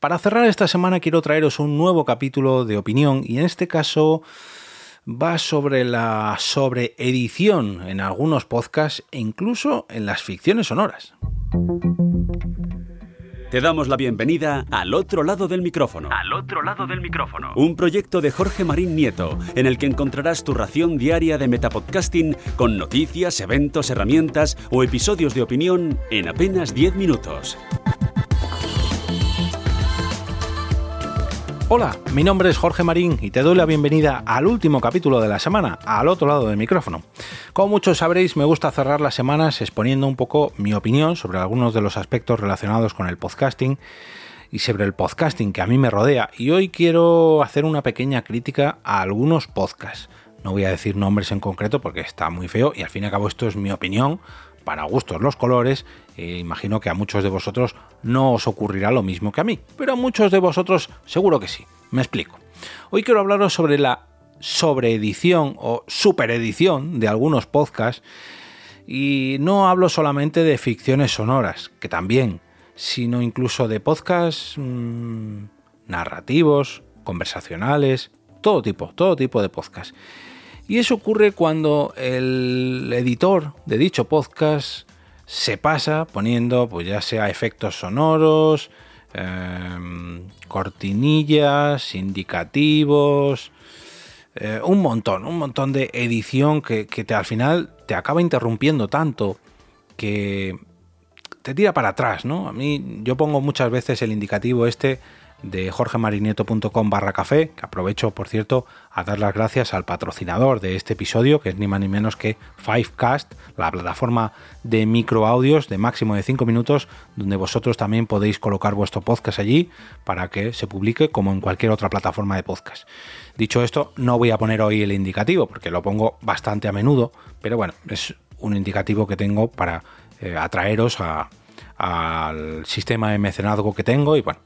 Para cerrar esta semana quiero traeros un nuevo capítulo de opinión y en este caso va sobre la sobreedición en algunos podcasts e incluso en las ficciones sonoras. Te damos la bienvenida al otro lado del micrófono. Al otro lado del micrófono. Un proyecto de Jorge Marín Nieto, en el que encontrarás tu ración diaria de metapodcasting con noticias, eventos, herramientas o episodios de opinión en apenas 10 minutos. Hola, mi nombre es Jorge Marín y te doy la bienvenida al último capítulo de la semana, al otro lado del micrófono. Como muchos sabréis, me gusta cerrar las semanas exponiendo un poco mi opinión sobre algunos de los aspectos relacionados con el podcasting y sobre el podcasting que a mí me rodea. Y hoy quiero hacer una pequeña crítica a algunos podcasts. No voy a decir nombres en concreto porque está muy feo y al fin y al cabo esto es mi opinión para gustos los colores, eh, imagino que a muchos de vosotros no os ocurrirá lo mismo que a mí, pero a muchos de vosotros seguro que sí. Me explico. Hoy quiero hablaros sobre la sobreedición o superedición de algunos podcasts y no hablo solamente de ficciones sonoras, que también, sino incluso de podcasts mm, narrativos, conversacionales, todo tipo, todo tipo de podcasts. Y eso ocurre cuando el editor de dicho podcast se pasa poniendo, pues ya sea efectos sonoros, em, cortinillas, indicativos, eh, un montón, un montón de edición que, que te, al final te acaba interrumpiendo tanto que te tira para atrás, ¿no? A mí yo pongo muchas veces el indicativo este de jorgemarinieto.com barra café, que aprovecho, por cierto, a dar las gracias al patrocinador de este episodio, que es ni más ni menos que Fivecast, la plataforma de microaudios de máximo de 5 minutos, donde vosotros también podéis colocar vuestro podcast allí para que se publique como en cualquier otra plataforma de podcast. Dicho esto, no voy a poner hoy el indicativo, porque lo pongo bastante a menudo, pero bueno, es un indicativo que tengo para eh, atraeros a, al sistema de mecenazgo que tengo y bueno,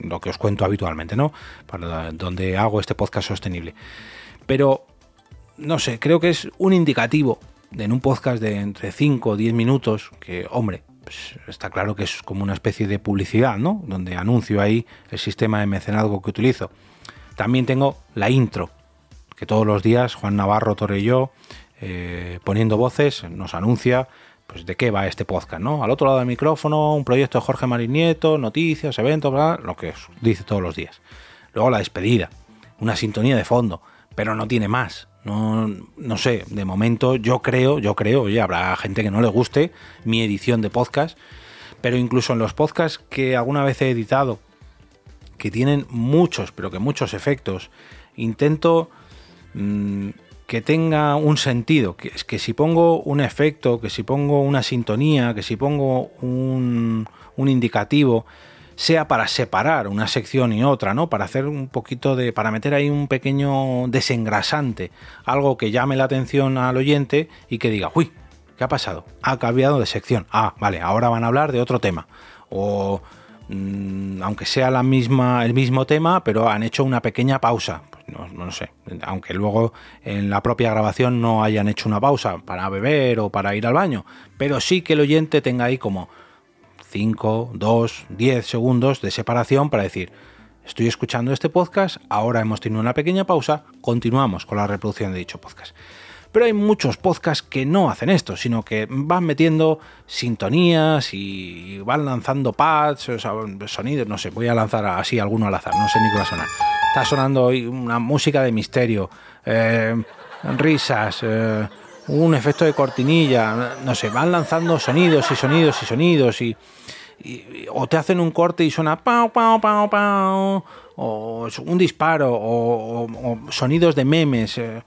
lo que os cuento habitualmente, ¿no? Para donde hago este podcast sostenible. Pero, no sé, creo que es un indicativo en un podcast de entre 5 o 10 minutos que, hombre, pues está claro que es como una especie de publicidad, ¿no? Donde anuncio ahí el sistema de mecenazgo que utilizo. También tengo la intro, que todos los días Juan Navarro, Torre y yo, eh, poniendo voces, nos anuncia pues de qué va este podcast, ¿no? Al otro lado del micrófono, un proyecto de Jorge Marín Nieto, noticias, eventos, bla, lo que dice todos los días. Luego la despedida, una sintonía de fondo, pero no tiene más. No, no sé, de momento yo creo, yo creo, oye, habrá gente que no le guste mi edición de podcast, pero incluso en los podcasts que alguna vez he editado, que tienen muchos, pero que muchos efectos, intento mmm, que tenga un sentido, que, que si pongo un efecto, que si pongo una sintonía, que si pongo un, indicativo, sea para separar una sección y otra, ¿no? Para hacer un poquito de. para meter ahí un pequeño desengrasante, algo que llame la atención al oyente y que diga, uy, ¿qué ha pasado? Ha cambiado de sección. Ah, vale, ahora van a hablar de otro tema. O mmm, aunque sea la misma, el mismo tema, pero han hecho una pequeña pausa no, sé, aunque luego en la propia grabación no hayan hecho una pausa para beber o para ir al baño, pero sí que el oyente tenga ahí como 5, 2, 10 segundos de separación para decir, estoy escuchando este podcast, ahora hemos tenido una pequeña pausa, continuamos con la reproducción de dicho podcast. Pero hay muchos podcasts que no hacen esto, sino que van metiendo sintonías y van lanzando pads, sonidos, no sé, voy a lanzar así alguno al azar, no sé ni qué va a sonar está sonando hoy una música de misterio, eh, risas, eh, un efecto de cortinilla, no sé, van lanzando sonidos y sonidos y sonidos y, o te hacen un corte y suena pau, pau, pau, pau, o un disparo, o sonidos de memes. Eh,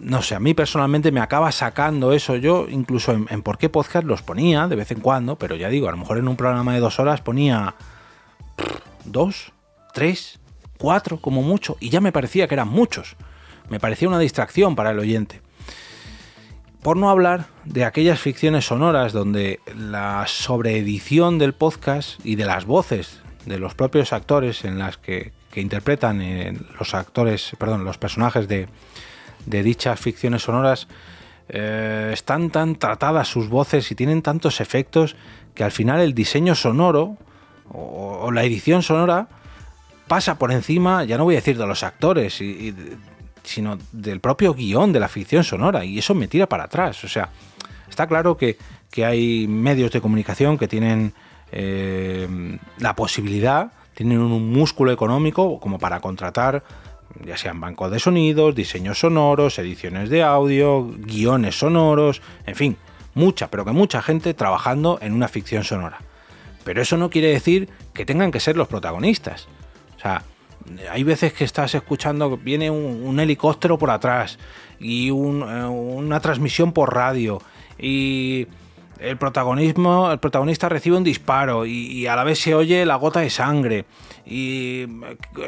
no sé, a mí personalmente me acaba sacando eso. Yo incluso en, en Por qué Podcast los ponía de vez en cuando, pero ya digo, a lo mejor en un programa de dos horas ponía dos, tres, cuatro como mucho, y ya me parecía que eran muchos. Me parecía una distracción para el oyente. Por no hablar de aquellas ficciones sonoras donde la sobreedición del podcast y de las voces de los propios actores en las que, que interpretan eh, los actores, perdón, los personajes de, de dichas ficciones sonoras eh, están tan tratadas sus voces y tienen tantos efectos que al final el diseño sonoro o, la edición sonora pasa por encima, ya no voy a decir de los actores, sino del propio guion de la ficción sonora, y eso me tira para atrás. O sea, está claro que, hay medios de comunicación que tienen eh, la posibilidad, tienen un músculo económico como para contratar ya sean bancos de sonidos, diseños sonoros, ediciones de audio, guiones sonoros, en fin, mucha, pero que mucha gente trabajando en una ficción sonora. Pero eso no quiere decir que tengan que ser los protagonistas. Sea, hay veces que estás escuchando, viene un, helicóptero por atrás y eh, una transmisión por radio y el protagonismo, el protagonista recibe un disparo y, a la vez se oye la gota de sangre y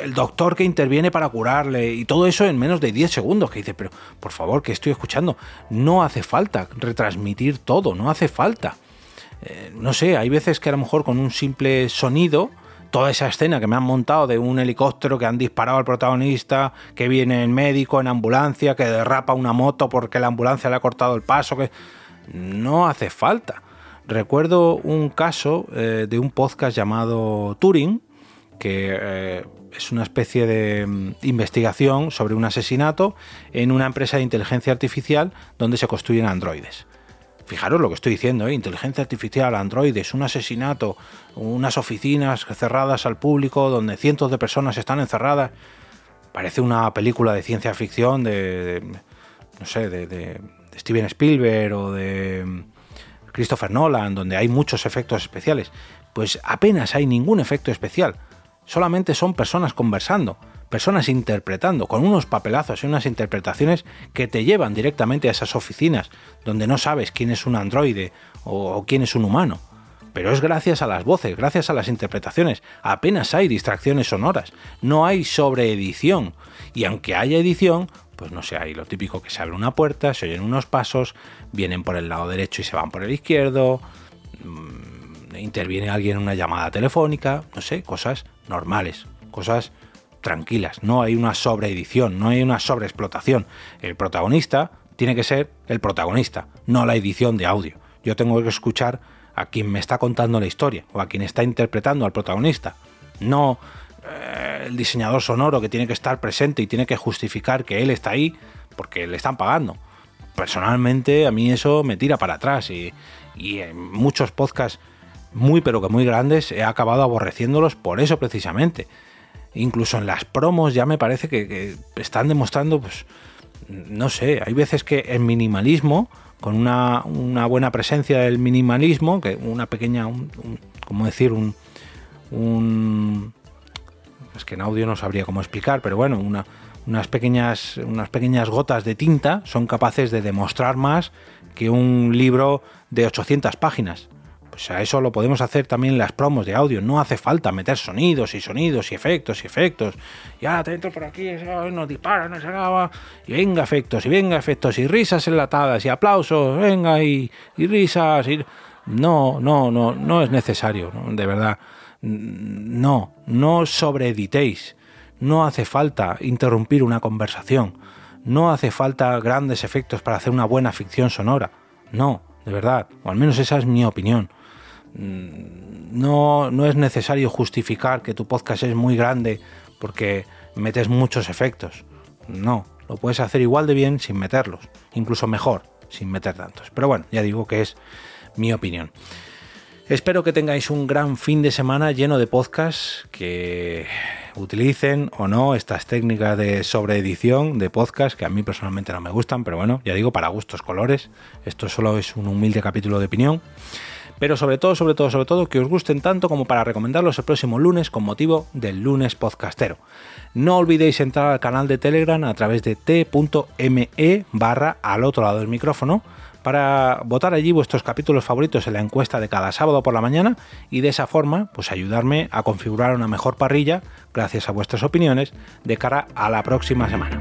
el doctor que interviene para curarle y todo eso en menos de 10 segundos que dice, pero por favor, que estoy escuchando? No hace falta retransmitir todo, no hace falta. Eh, no sé, hay veces que a lo mejor con un simple sonido, toda esa escena que me han montado de un helicóptero que han disparado al protagonista, que viene el médico en ambulancia, que derrapa una moto porque la ambulancia le ha cortado el paso, que no hace falta. Recuerdo un caso eh, de un podcast llamado Turing, que eh, es una especie de mm, investigación sobre un asesinato en una empresa de inteligencia artificial donde se construyen androides. Fijaros lo que estoy diciendo, ¿eh? inteligencia artificial, androides, un asesinato, unas oficinas cerradas al público donde cientos de personas están encerradas. Parece una película de ciencia ficción de, no sé, de Steven Spielberg o de mm, Christopher Nolan, donde hay muchos efectos especiales, pues apenas hay ningún efecto especial. Solamente son personas conversando, personas interpretando, con unos papelazos y unas interpretaciones que te llevan directamente a esas oficinas, donde no sabes quién es un androide o, quién es un humano. Pero es gracias a las voces, gracias a las interpretaciones. Apenas hay distracciones sonoras, no hay sobreedición. Y aunque haya edición, pues no sé, hay lo típico que se abre una puerta, se oyen unos pasos, vienen por el lado derecho y se van por el izquierdo, mm, interviene alguien en una llamada telefónica, no sé, cosas normales, cosas tranquilas, no hay una sobreedición, no hay una sobreexplotación. El protagonista tiene que ser el protagonista, no la edición de audio. Yo tengo que escuchar a quien me está contando la historia o a quien está interpretando al protagonista, no eh, el diseñador sonoro que tiene que estar presente y tiene que justificar que él está ahí porque le están pagando. Personalmente a mí eso me tira para atrás y, en muchos podcasts muy pero que muy grandes he acabado aborreciéndolos por eso precisamente. Incluso en las promos ya me parece que, están demostrando, pues, no sé, hay veces que el minimalismo, con una, buena presencia del minimalismo, que una pequeña, como decir, un, un, es que en audio no sabría cómo explicar, pero bueno, unas, pequeñas, unas pequeñas gotas de tinta son capaces de demostrar más que un libro de 800 páginas. Pues a eso lo podemos hacer también en las promos de audio. No hace falta meter sonidos y sonidos y efectos y efectos. Y ahora te entro por aquí, nos dispara, nos acaba. Y venga efectos, y venga efectos, y risas enlatadas, y aplausos, venga, y, risas. Y... No, no, no, no es necesario, de verdad. No, no sobreeditéis. No hace falta interrumpir una conversación. No hace falta grandes efectos para hacer una buena ficción sonora. No, de verdad. O al menos esa es mi opinión. Mm, no, no es necesario justificar que tu podcast es muy grande porque metes muchos efectos. No, lo puedes hacer igual de bien sin meterlos. Incluso mejor sin meter tantos. Pero bueno, ya digo que es mi opinión. Espero que tengáis un gran fin de semana lleno de podcasts que utilicen o no estas técnicas de sobreedición de podcast que a mí personalmente no me gustan, pero bueno, ya digo, para gustos colores. Esto solo es un humilde capítulo de opinión. Pero sobre todo, sobre todo, sobre todo, que os gusten tanto como para recomendarlos el próximo lunes con motivo del lunes podcastero. No olvidéis entrar al canal de Telegram a través de t.me barra al otro lado del micrófono para votar allí vuestros capítulos favoritos en la encuesta de cada sábado por la mañana y de esa forma pues ayudarme a configurar una mejor parrilla gracias a vuestras opiniones de cara a la próxima semana.